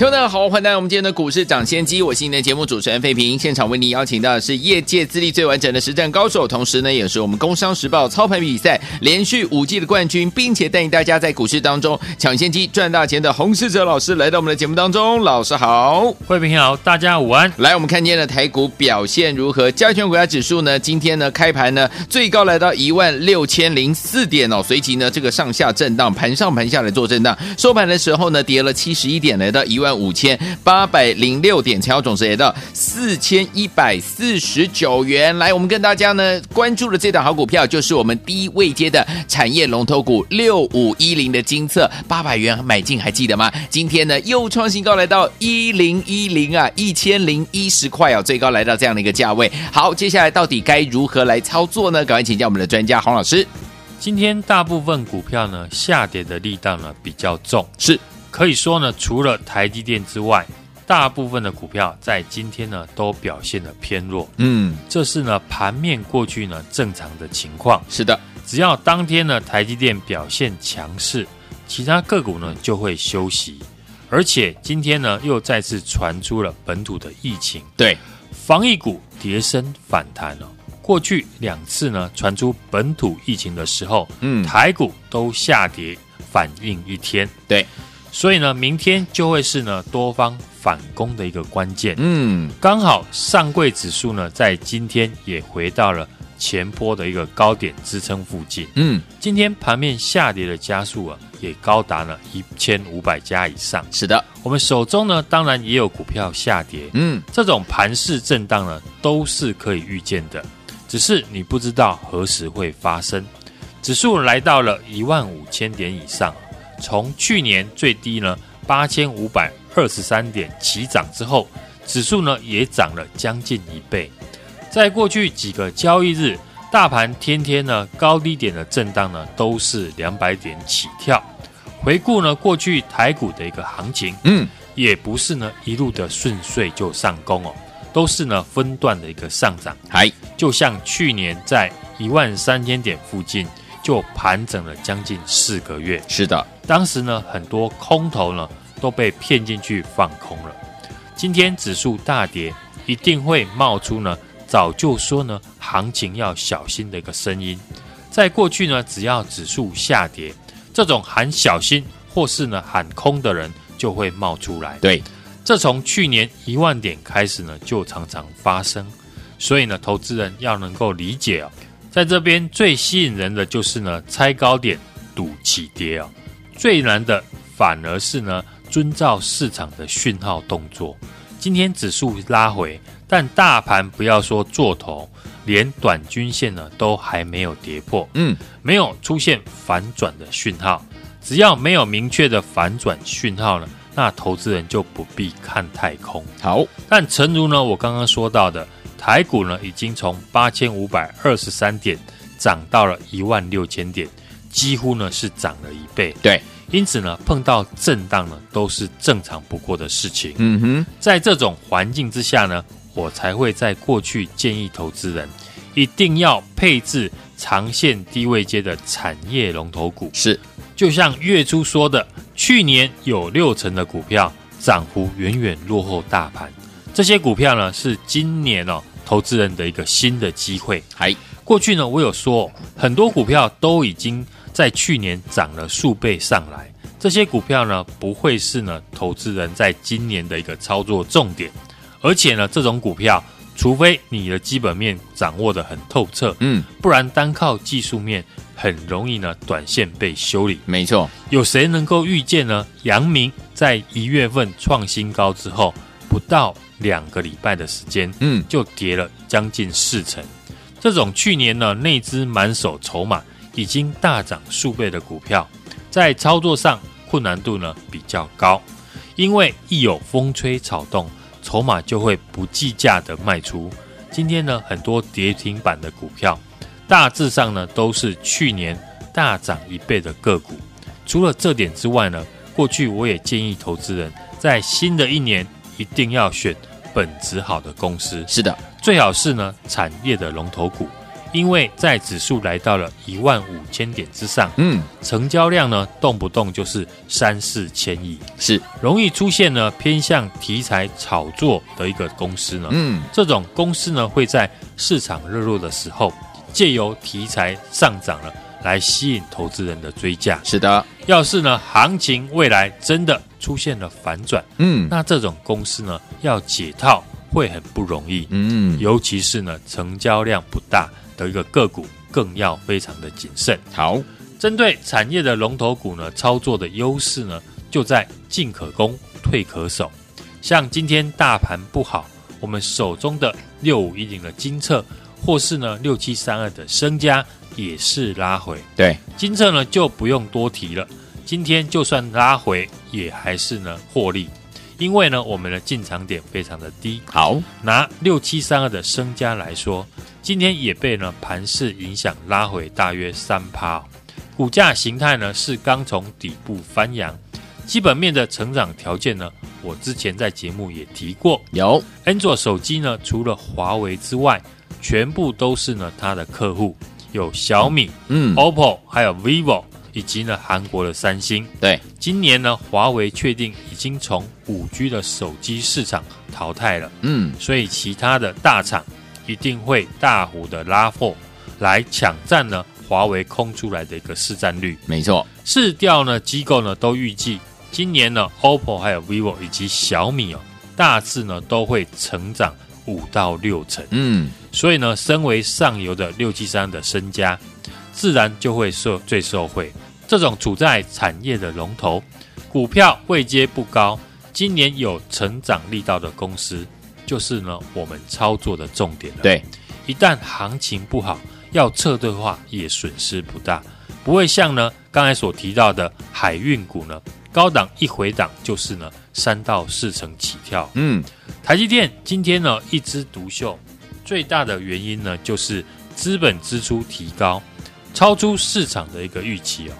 听众大家好，欢迎来到我们今天的股市涨先机，我是你的节目主持人费平。现场为你邀请到的是业界资历最完整的实战高手，同时呢，也是我们工商时报操盘比赛连续五季的冠军，并且带领大家在股市当中抢先机赚大钱的洪世哲老师来到我们的节目当中。老师好，费平好，大家午安。来，我们看见了台股表现如何？加权股价指数呢？今天呢开盘呢最高来到一万六千零四点哦，随即呢这个上下震荡，盘上盘下来做震荡，收盘的时候呢跌了七十一点，来到一万。五千八百零六点，成交总值也到四千一百四十九元。来，我们跟大家呢关注的这档好股票，就是我们低位接的产业龙头股六五一零的金策，八百元买进，还记得吗？今天呢又创新高，来到一零一零啊，一千零一十块啊，最高来到这样的一个价位。好，接下来到底该如何来操作呢？赶快请教我们的专家洪老师。今天大部分股票呢下跌的力道呢比较重，是。可以说呢，除了台积电之外，大部分的股票在今天呢都表现的偏弱。嗯，这是呢盘面过去呢正常的情况。是的，只要当天呢台积电表现强势，其他个股呢就会休息。而且今天呢又再次传出了本土的疫情，对，防疫股跌升反弹了。过去两次呢传出本土疫情的时候，嗯，台股都下跌反应一天。对。所以呢，明天就会是呢多方反攻的一个关键。嗯，刚好上柜指数呢在今天也回到了前波的一个高点支撑附近。嗯，今天盘面下跌的加速啊也高达了一千五百家以上。是的，我们手中呢当然也有股票下跌。嗯，这种盘势震荡呢都是可以预见的，只是你不知道何时会发生。指数来到了一万五千点以上。从去年最低呢八千五百二十三点起涨之后，指数呢也涨了将近一倍。在过去几个交易日，大盘天天呢高低点的震荡呢都是两百点起跳。回顾呢过去台股的一个行情，嗯，也不是呢一路的顺遂就上攻哦，都是呢分段的一个上涨。还就像去年在一万三千点附近。就盘整了将近四个月，是的，当时呢，很多空头呢都被骗进去放空了。今天指数大跌，一定会冒出呢早就说呢行情要小心的一个声音。在过去呢，只要指数下跌，这种喊小心或是呢喊空的人就会冒出来。对，这从去年一万点开始呢，就常常发生。所以呢，投资人要能够理解哦。在这边最吸引人的就是呢，猜高点赌起跌哦。最难的反而是呢，遵照市场的讯号动作。今天指数拉回，但大盘不要说做头，连短均线呢都还没有跌破，嗯，没有出现反转的讯号。只要没有明确的反转讯号呢，那投资人就不必看太空。好，但诚如呢，我刚刚说到的。台股呢，已经从八千五百二十三点涨到了一万六千点，几乎呢是涨了一倍。对，因此呢，碰到震荡呢，都是正常不过的事情。嗯哼，在这种环境之下呢，我才会在过去建议投资人一定要配置长线低位阶的产业龙头股。是，就像月初说的，去年有六成的股票涨幅远远落后大盘，这些股票呢是今年哦。投资人的一个新的机会。还过去呢，我有说很多股票都已经在去年涨了数倍上来，这些股票呢不会是呢投资人在今年的一个操作重点，而且呢这种股票，除非你的基本面掌握的很透彻，嗯，不然单靠技术面很容易呢短线被修理。没错，有谁能够预见呢？阳明在一月份创新高之后，不到。两个礼拜的时间，嗯，就跌了将近四成。这种去年呢内资满手筹码已经大涨数倍的股票，在操作上困难度呢比较高，因为一有风吹草动，筹码就会不计价的卖出。今天呢很多跌停板的股票，大致上呢都是去年大涨一倍的个股。除了这点之外呢，过去我也建议投资人在新的一年一定要选本质好的公司。是的，最好是呢产业的龙头股。因为在指数来到了一万五千点之上，嗯，成交量呢动不动就是三四千亿，是容易出现呢偏向题材炒作的一个公司呢，嗯，这种公司呢会在市场热络的时候，借由题材上涨了来吸引投资人的追价。是的，要是呢行情未来真的出现了反转，嗯，那这种公司呢要解套会很不容易，嗯，尤其是呢成交量不大。的一个个股更要非常的谨慎。好，针对产业的龙头股呢，操作的优势呢，就在进可攻，退可守。像今天大盘不好，我们手中的六五一零的金策，或是呢六七三二的升家，也是拉回。对，金策呢就不用多提了，今天就算拉回，也还是呢获利，因为呢我们的进场点非常的低。好，拿六七三二的升家来说。今天也被呢盘势影响拉回大约三趴，股价形态呢是刚从底部翻扬，基本面的成长条件呢，我之前在节目也提过，有。安卓手机呢除了华为之外，全部都是呢它的客户，有小米、嗯，OPPO，还有 VIVO，以及呢韩国的三星。对，今年呢华为确定已经从五 G 的手机市场淘汰了，嗯，所以其他的大厂。一定会大幅的拉货来抢占呢，华为空出来的一个市占率。没错，市调呢机构呢都预计今年呢，OPPO 还有 VIVO 以及小米哦，大致呢都会成长五到六成。嗯，所以呢，身为上游的六七三的身家，自然就会受最受惠。这种处在产业的龙头，股票位阶不高，今年有成长力道的公司。就是呢，我们操作的重点了。对，一旦行情不好，要撤退的话，也损失不大，不会像呢刚才所提到的海运股呢，高档一回档就是呢三到四成起跳。嗯，台积电今天呢一枝独秀，最大的原因呢就是资本支出提高，超出市场的一个预期哦，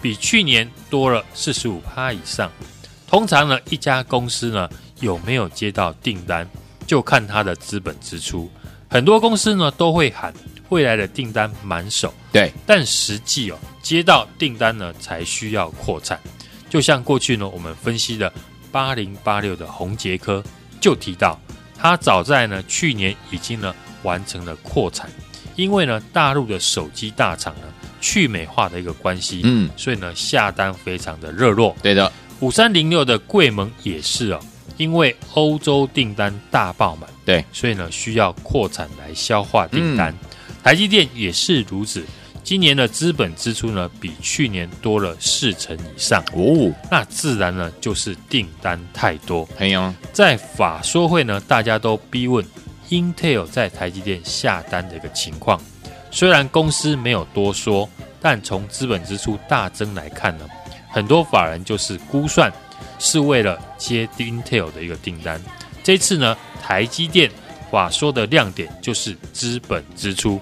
比去年多了四十五趴以上。通常呢，一家公司呢有没有接到订单？就看它的资本支出，很多公司呢都会喊未来的订单满手，对，但实际哦接到订单呢才需要扩产。就像过去呢我们分析的八零八六的红杰科就提到，它早在呢去年已经呢完成了扩产，因为呢大陆的手机大厂呢去美化的一个关系，嗯，所以呢下单非常的热络。对的，五三零六的贵盟也是哦。因为欧洲订单大爆满，对，所以呢需要扩产来消化订单。嗯、台积电也是如此，今年的资本支出呢比去年多了四成以上哦，那自然呢就是订单太多。很有在法说会呢，大家都逼问 Intel 在台积电下单的一个情况。虽然公司没有多说，但从资本支出大增来看呢，很多法人就是估算。是为了接 Intel 的一个订单。这次呢，台积电法说的亮点就是资本支出。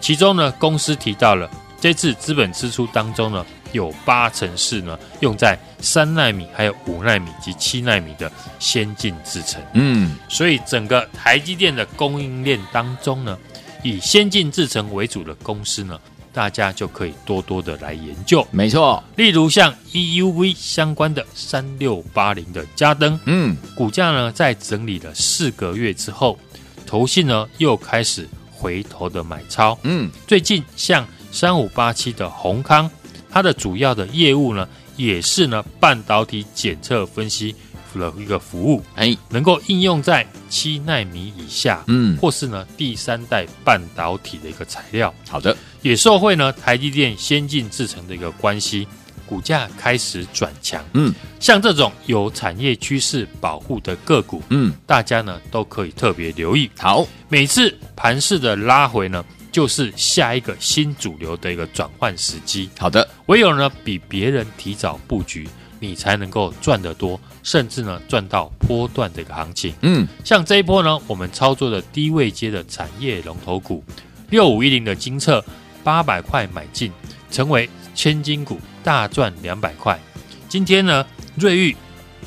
其中呢，公司提到了这次资本支出当中呢，有八成是呢用在三纳米、还有五纳米及七纳米的先进制程。嗯，所以整个台积电的供应链当中呢，以先进制程为主的公司呢。大家就可以多多的来研究，没错。例如像 EUV 相关的三六八零的嘉登，嗯，股价呢在整理了四个月之后，投信呢又开始回头的买超，嗯，最近像三五八七的宏康，它的主要的业务呢也是呢半导体检测分析的一个服务，哎，能够应用在七纳米以下，嗯，或是呢第三代半导体的一个材料。好的。也受惠呢，台积电先进制程的一个关系，股价开始转强。嗯，像这种有产业趋势保护的个股，嗯，大家呢都可以特别留意。好，每次盘势的拉回呢，就是下一个新主流的一个转换时机。好的，唯有呢比别人提早布局，你才能够赚得多，甚至呢赚到波段的一个行情。嗯，像这一波呢，我们操作的低位接的产业龙头股六五一零的金策。八百块买进，成为千金股，大赚两百块。今天呢，瑞昱、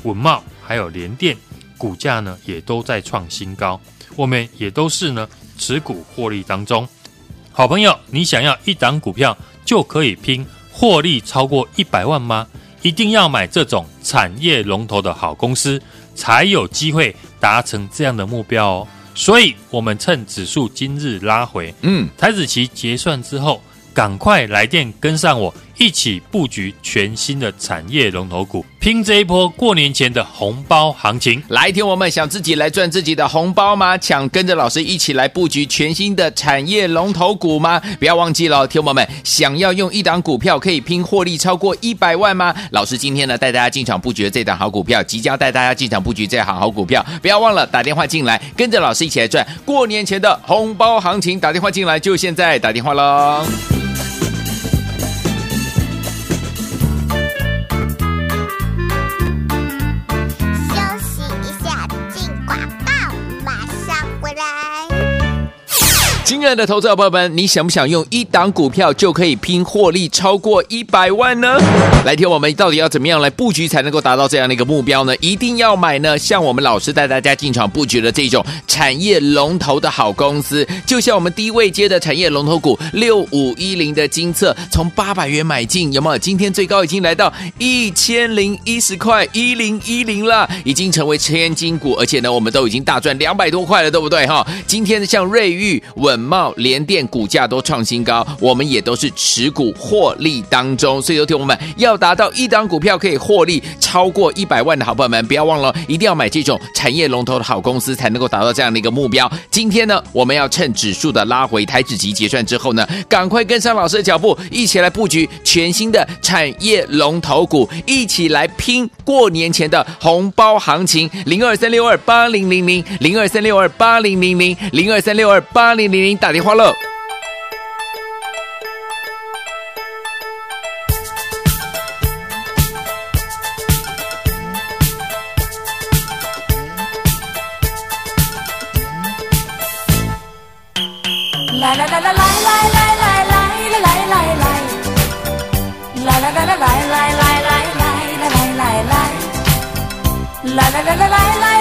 稳茂还有联电股价呢也都在创新高，我们也都是呢持股获利当中。好朋友，你想要一档股票就可以拼获利超过一百万吗？一定要买这种产业龙头的好公司，才有机会达成这样的目标哦。所以，我们趁指数今日拉回，嗯，台子期结算之后，赶快来电跟上我。一起布局全新的产业龙头股，拼这一波过年前的红包行情。来，听我们想自己来赚自己的红包吗？想跟着老师一起来布局全新的产业龙头股吗？不要忘记了，听我们想要用一档股票可以拼获利超过一百万吗？老师今天呢带大家进场布局这档好股票，即将带大家进场布局这行好股票，不要忘了打电话进来，跟着老师一起来赚过年前的红包行情。打电话进来就现在打电话喽。亲爱的投资者朋友们，你想不想用一档股票就可以拼获利超过一百万呢？来听我们到底要怎么样来布局才能够达到这样的一个目标呢？一定要买呢，像我们老师带大家进场布局的这种产业龙头的好公司，就像我们低位阶的产业龙头股六五一零的金策，从八百元买进，有没有？今天最高已经来到一千零一十块一零一零了，已经成为千金股，而且呢，我们都已经大赚两百多块了，对不对？哈，今天像瑞昱稳。茂联电股价都创新高，我们也都是持股获利当中，所以有听我们要达到一档股票可以获利超过一百万的好朋友们，不要忘了，一定要买这种产业龙头的好公司，才能够达到这样的一个目标。今天呢，我们要趁指数的拉回，台指期结算之后呢，赶快跟上老师的脚步，一起来布局全新的产业龙头股，一起来拼过年前的红包行情。零二三六二八零零零，零二三六二八零零零，零二三六二八零零零。打电话了。来来来来来来来来来来来来来，来来来来来来来来来来来来来，来来来来来来。来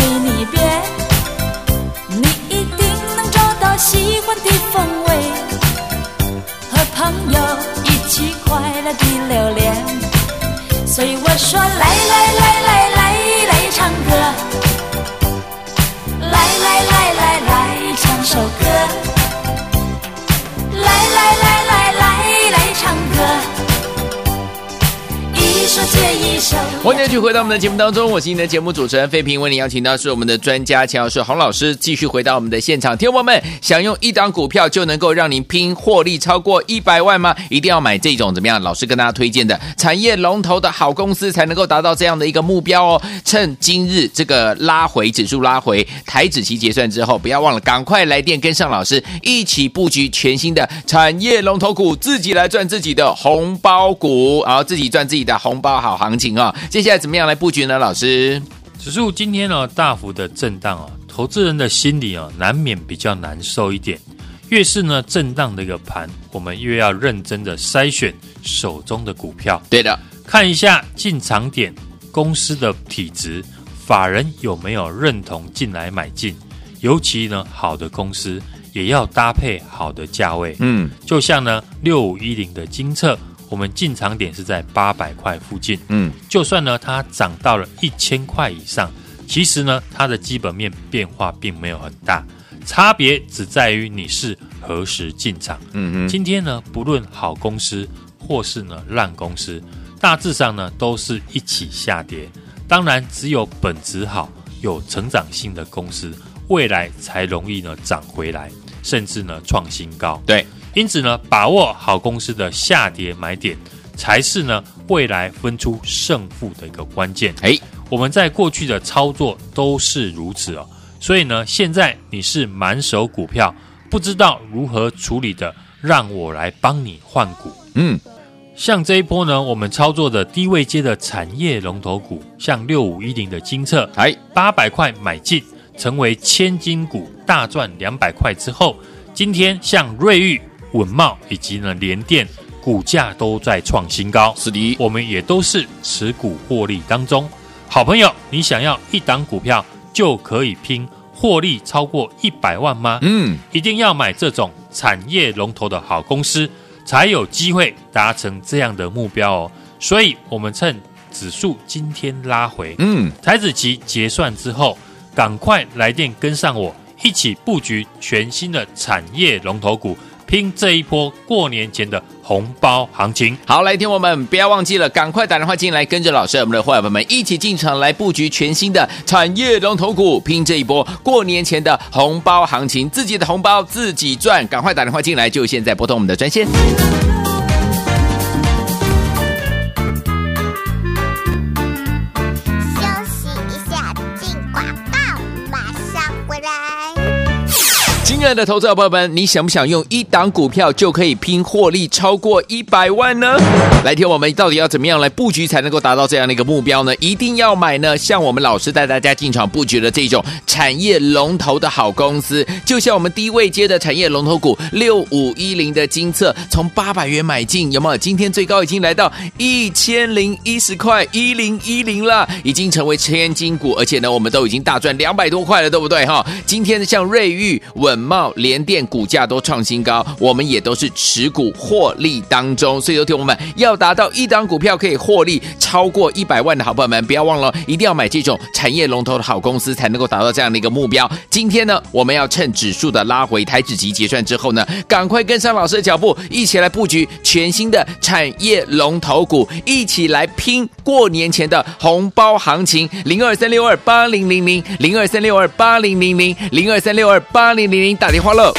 随你便，你一定能找到喜欢的风味，和朋友一起快乐的流连，所以我说来来来来来来唱歌。来来来来来唱首歌，一首接一首。欢迎继续回到我们的节目当中，我是你的节目主持人费平，为你邀请到是我们的专家钱老师洪老师，继续回到我们的现场。听友们，想用一档股票就能够让您拼获利超过一百万吗？一定要买这种怎么样？老师跟大家推荐的产业龙头的好公司，才能够达到这样的一个目标哦。趁今日这个拉回指数拉回，台指期结算之后，不要忘了赶快来。电跟上老师一起布局全新的产业龙头股，自己来赚自己的红包股，然后自己赚自己的红包好行情啊！接下来怎么样来布局呢？老师，指数今天呢大幅的震荡哦，投资人的心里哦难免比较难受一点。越是呢震荡的一个盘，我们越要认真的筛选手中的股票。对的，看一下进场点、公司的体质、法人有没有认同进来买进。尤其呢，好的公司也要搭配好的价位。嗯，就像呢，六五一零的精测，我们进场点是在八百块附近。嗯，就算呢，它涨到了一千块以上，其实呢，它的基本面变化并没有很大，差别只在于你是何时进场。嗯嗯，今天呢，不论好公司或是呢烂公司，大致上呢都是一起下跌。当然，只有本质好、有成长性的公司。未来才容易呢涨回来，甚至呢创新高。对，因此呢，把握好公司的下跌买点，才是呢未来分出胜负的一个关键。哎，我们在过去的操作都是如此哦。所以呢，现在你是满手股票，不知道如何处理的让我来帮你换股。嗯，像这一波呢，我们操作的低位阶的产业龙头股，像六五一零的金策，哎，八百块买进，成为千金股，大赚两百块之后，今天像瑞昱、稳懋以及呢联电，股价都在创新高。是的，我们也都是持股获利当中。好朋友，你想要一档股票就可以拼获利超过一百万吗？嗯，一定要买这种产业龙头的好公司，才有机会达成这样的目标哦。所以，我们趁指数今天拉回，嗯，台子期结算之后，赶快来电跟上我，一起布局全新的产业龙头股。拼这一波过年前的红包行情。好，来听我们不要忘记了，赶快打电话进来，跟着老师我们的伙伴们一起进场来布局全新的产业龙头股，拼这一波过年前的红包行情，自己的红包自己赚，赶快打电话进来，就现在拨通我们的专线。亲爱的投资者朋友们，你想不想用一档股票就可以拼获利超过一百万呢？来听我们到底要怎么样来布局才能够达到这样的一个目标呢？一定要买呢，像我们老师带大家进场布局的这种产业龙头的好公司，就像我们低位接的产业龙头股六五一零的金策，从八百元买进，有没有？今天最高已经来到一千零一十块一零一零了，已经成为千金股，而且呢，我们都已经大赚两百多块了，对不对？哈，今天像瑞昱稳。茂联电股价都创新高，我们也都是持股获利当中，所以有听我们要达到一档股票可以获利超过一百万的好朋友们，不要忘了，一定要买这种产业龙头的好公司，才能够达到这样的一个目标。今天呢，我们要趁指数的拉回，台指期结算之后呢，赶快跟上老师的脚步，一起来布局全新的产业龙头股，一起来拼过年前的红包行情。零二三六二八零零零，零二三六二八零零零，零二三六二八零零零。打电话了。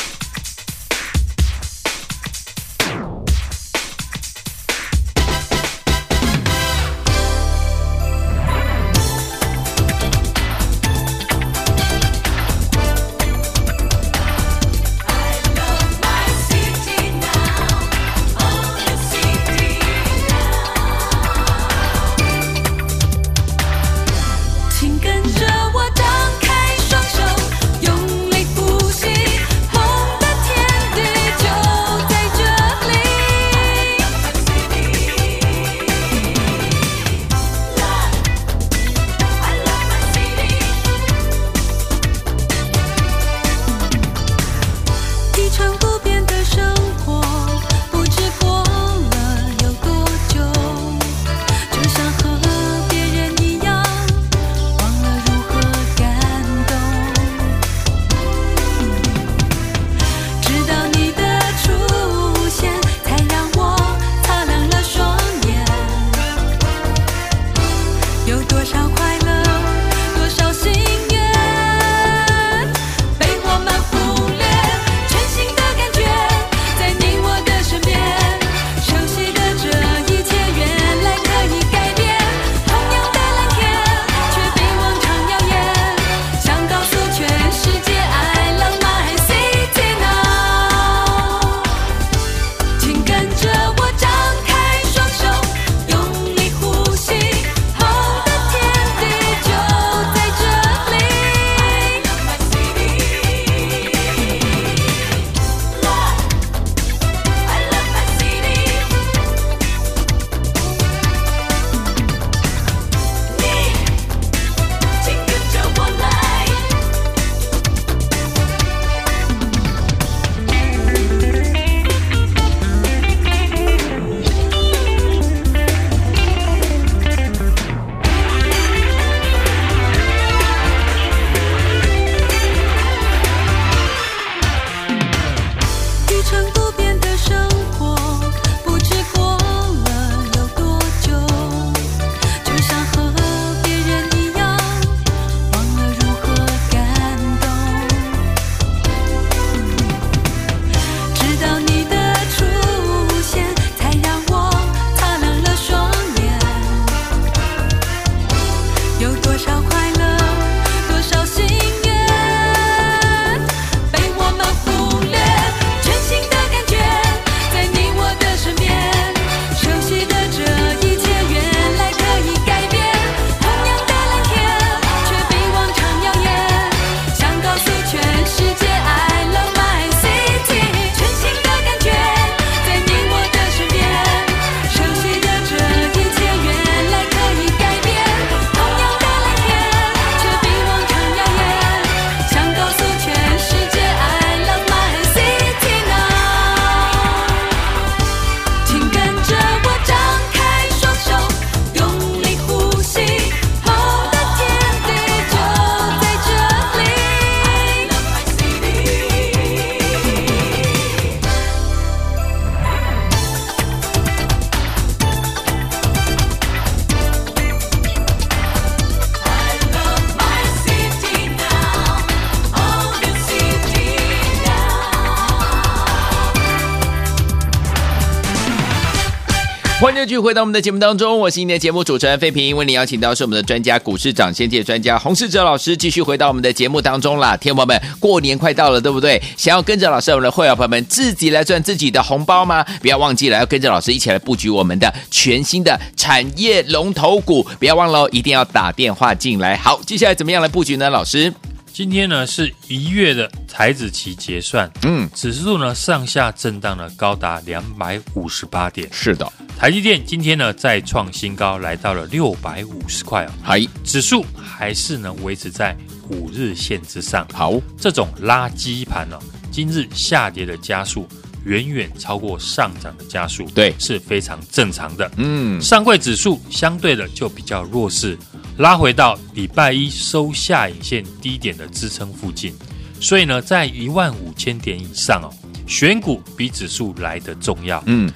继续回到我们的节目当中，我是今天的节目主持人费平，为您邀请到是我们的专家股市长先界专家洪世哲老师，继续回到我们的节目当中啦。天友们，过年快到了，对不对？想要跟着老师，我们的会员朋友们自己来赚自己的红包吗？不要忘记了，要跟着老师一起来布局我们的全新的产业龙头股，不要忘了，一定要打电话进来。好，接下来怎么样来布局呢？老师？今天呢是一月的台子期结算，嗯，指数呢上下震荡呢高达两百五十八点。是的，台积电今天呢再创新高，来到了六百五十块哦。嗨，指数还是呢维持在五日线之上。好，这种垃圾盘呢，今日下跌的加速远远超过上涨的加速，对，是非常正常的。嗯，上柜指数相对的就比较弱势。拉回到礼拜一收下影线低点的支撑附近，所以呢，在一万五千点以上哦，选股比指数来得重要。嗯，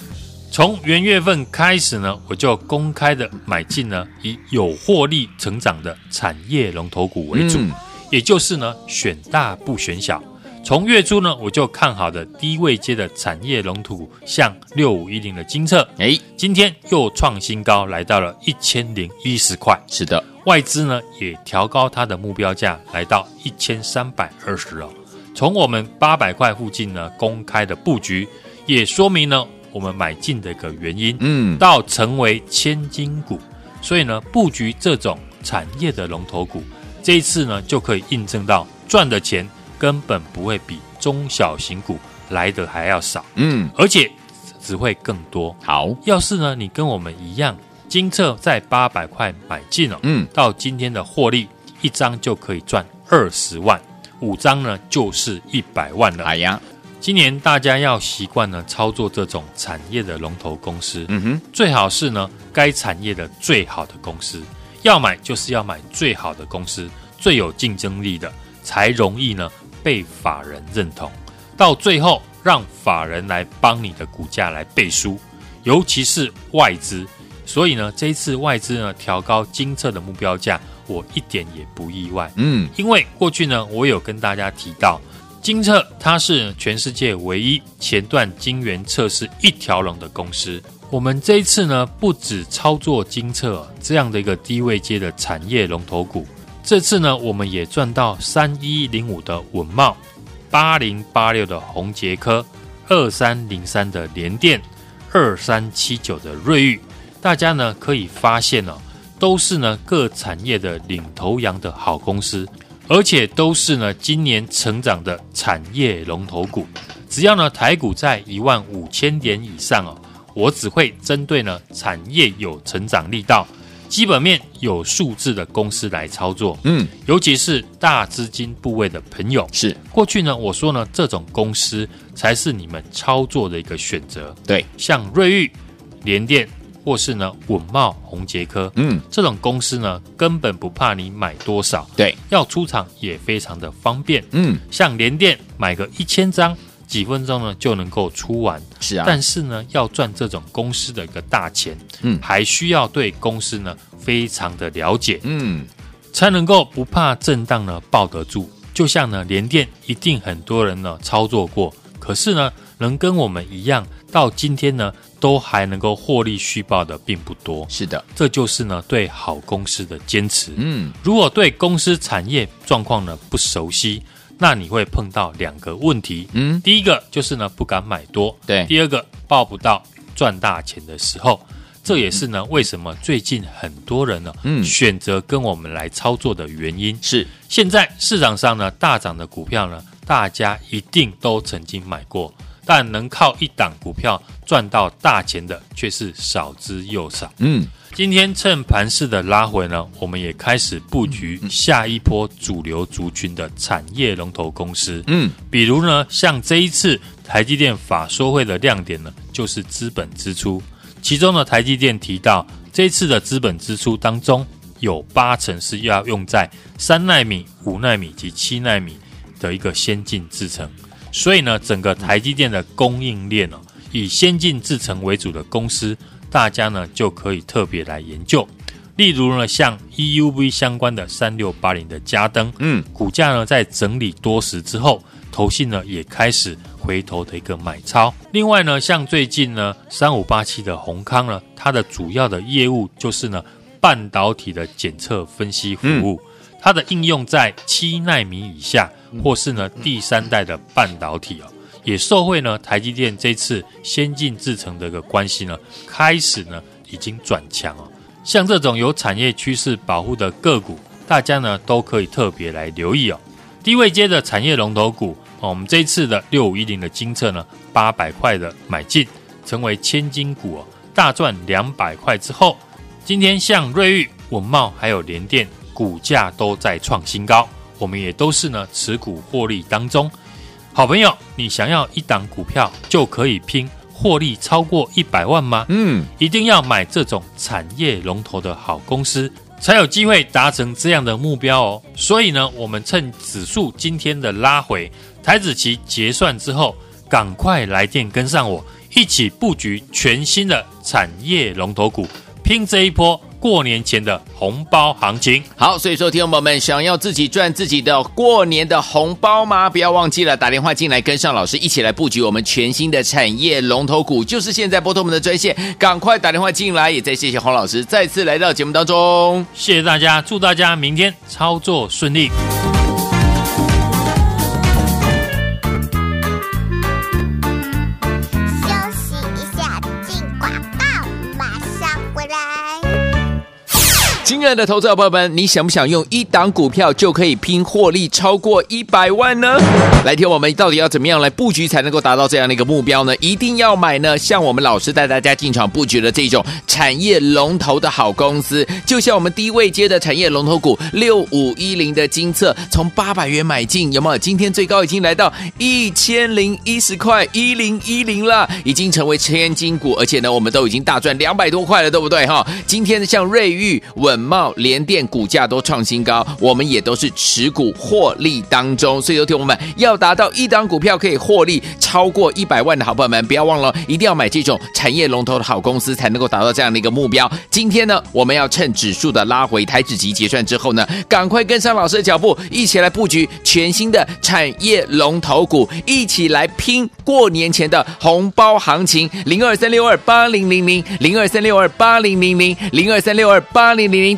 从元月份开始呢，我就公开的买进呢，以有获利成长的产业龙头股为主，嗯、也就是呢，选大不选小。从月初呢，我就看好的低位接的产业龙头股，像六五一零的金策，哎，今天又创新高，来到了一千零一十块。是的，外资呢也调高它的目标价，来到一千三百二十哦。从我们八百块附近呢公开的布局，也说明呢我们买进的一个原因。嗯，到成为千金股，所以呢布局这种产业的龙头股，这一次呢就可以印证到赚的钱。根本不会比中小型股来的还要少，嗯，而且只会更多。好，要是呢，你跟我们一样，精测在八百块买进了，嗯，到今天的获利，一张就可以赚二十万，五张呢就是一百万了。哎呀，今年大家要习惯呢操作这种产业的龙头公司，嗯哼，最好是呢该产业的最好的公司，要买就是要买最好的公司，最有竞争力的，才容易呢。被法人认同，到最后让法人来帮你的股价来背书，尤其是外资。所以呢，这一次外资呢调高金策的目标价，我一点也不意外。嗯，因为过去呢，我有跟大家提到，金策它是全世界唯一前段晶圆测试一条龙的公司。我们这一次呢，不止操作金测这样的一个低位阶的产业龙头股。这次呢，我们也赚到三一零五的稳懋，八零八六的宏捷科，二三零三的联电，二三七九的瑞昱。大家呢可以发现哦，都是呢各产业的领头羊的好公司，而且都是呢今年成长的产业龙头股。只要呢台股在一万五千点以上哦，我只会针对呢产业有成长力道。基本面有数字的公司来操作，嗯，尤其是大资金部位的朋友，是。过去呢，我说呢，这种公司才是你们操作的一个选择，对，像瑞昱、联电或是呢稳茂、宏杰科，嗯，这种公司呢，根本不怕你买多少，对，要出场也非常的方便，嗯，像联电买个一千张。几分钟呢就能够出完，是啊，但是呢要赚这种公司的一个大钱，嗯，还需要对公司呢非常的了解，嗯，才能够不怕震荡呢抱得住。就像呢联电，一定很多人呢操作过，可是呢能跟我们一样到今天呢都还能够获利续报的并不多。是的，这就是呢对好公司的坚持。嗯，如果对公司产业状况呢不熟悉。那你会碰到两个问题，嗯，第一个就是呢不敢买多，对，第二个抱不到赚大钱的时候，这也是呢为什么最近很多人呢，嗯，选择跟我们来操作的原因。是，现在市场上呢大涨的股票呢，大家一定都曾经买过，但能靠一档股票赚到大钱的却是少之又少，嗯。今天趁盘势的拉回呢，我们也开始布局下一波主流族群的产业龙头公司。嗯，比如呢，像这一次台积电法说会的亮点呢，就是资本支出。其中呢，台积电提到，这一次的资本支出当中，有八成是要用在三纳米、五纳米及七纳米的一个先进制程。所以呢，整个台积电的供应链呢，以先进制程为主的公司。大家呢就可以特别来研究，例如呢，像 EUV 相关的三六八零的加登，嗯，股价呢在整理多时之后，投信呢也开始回头的一个买超。另外呢，像最近呢，三五八七的宏康呢，它的主要的业务就是呢，半导体的检测分析服务，嗯、它的应用在七纳米以下，或是呢第三代的半导体哦，也受惠呢台积电这次先进制程的一个关系呢，开始呢已经转强哦。像这种有产业趋势保护的个股，大家呢都可以特别来留意哦。低位接的产业龙头股，哦，我们这一次的六五一零的精测呢，八百块的买进，成为千金股哦，大赚两百块之后，今天像瑞昱、稳懋还有联电股价都在创新高，我们也都是呢持股获利当中。好朋友，你想要一档股票就可以拼获利超过一百万吗？嗯，一定要买这种产业龙头的好公司，才有机会达成这样的目标哦。所以呢，我们趁指数今天的拉回，台子期结算之后，赶快来电跟上我，一起布局全新的产业龙头股，拼这一波。过年前的红包行情，好，所以说，听众朋友们想要自己赚自己的过年的红包吗？不要忘记了打电话进来，跟上老师一起来布局我们全新的产业龙头股，就是现在拨通我们的专线，赶快打电话进来。也再谢谢黄老师再次来到节目当中，谢谢大家，祝大家明天操作顺利。亲爱的投资者朋友们，你想不想用一档股票就可以拼获利超过一百万呢？来听我们到底要怎么样来布局才能够达到这样的一个目标呢？一定要买呢，像我们老师带大家进场布局的这种产业龙头的好公司，就像我们低位接的产业龙头股六五一零的金策，从八百元买进，有没有？今天最高已经来到一千零一十块一零一零了，已经成为千金股，而且呢，我们都已经大赚两百多块了，对不对哈？今天像瑞昱稳。稳懋、联电股价都创新高，我们也都是持股获利当中，所以有听我们要达到一档股票可以获利超过一百万的好朋友们，不要忘了，一定要买这种产业龙头的好公司，才能够达到这样的一个目标。今天呢，我们要趁指数的拉回，台指期结算之后呢，赶快跟上老师的脚步，一起来布局全新的产业龙头股，一起来拼过年前的红包行情。零二三六二八零零零，零二三六二八零零零，零二三六二八零零。零